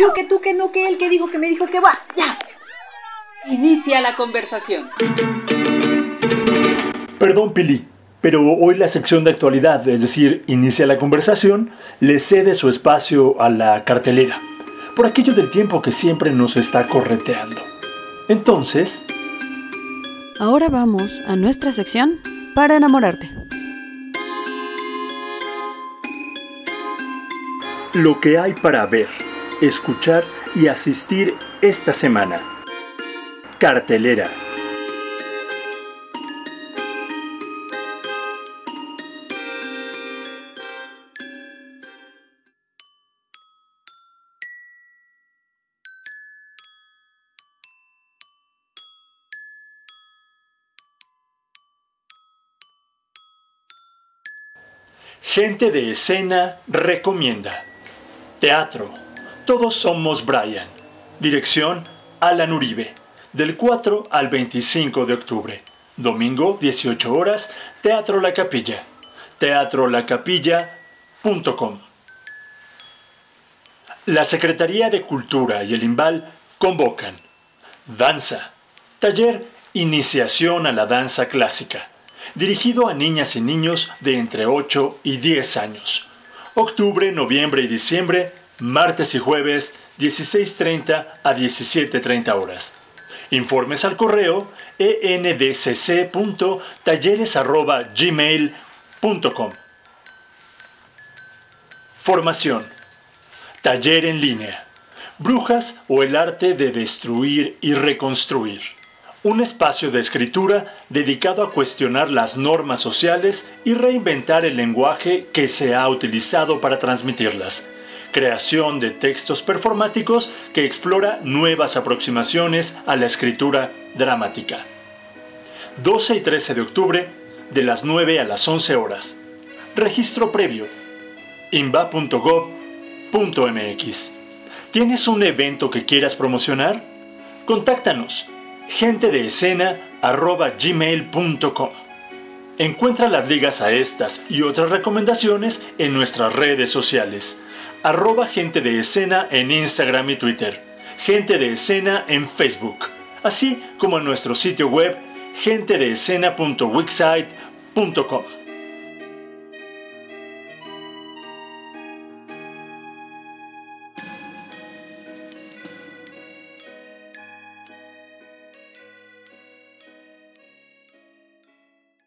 Yo que tú que no que él que dijo que me dijo que va. Ya. Inicia la conversación. Perdón, Pili, pero hoy la sección de actualidad, es decir, inicia la conversación, le cede su espacio a la cartelera, por aquello del tiempo que siempre nos está correteando. Entonces... Ahora vamos a nuestra sección para enamorarte. Lo que hay para ver, escuchar y asistir esta semana. Cartelera. Gente de escena recomienda. Teatro. Todos somos Brian. Dirección Alan Uribe. Del 4 al 25 de octubre. Domingo, 18 horas, Teatro La Capilla. teatrolacapilla.com. La Secretaría de Cultura y el IMBAL convocan. Danza. Taller Iniciación a la Danza Clásica dirigido a niñas y niños de entre 8 y 10 años. Octubre, noviembre y diciembre, martes y jueves, 16.30 a 17.30 horas. Informes al correo endcc.talleres.gmail.com Formación. Taller en línea. Brujas o el arte de destruir y reconstruir un espacio de escritura dedicado a cuestionar las normas sociales y reinventar el lenguaje que se ha utilizado para transmitirlas. Creación de textos performáticos que explora nuevas aproximaciones a la escritura dramática. 12 y 13 de octubre, de las 9 a las 11 horas. Registro previo. imba.gov.mx. ¿Tienes un evento que quieras promocionar? Contáctanos gente de escena gmail.com. Encuentra las ligas a estas y otras recomendaciones en nuestras redes sociales. Arroba gente de escena en Instagram y Twitter. Gente de escena en Facebook. Así como en nuestro sitio web gentedeescena.wixsite.com.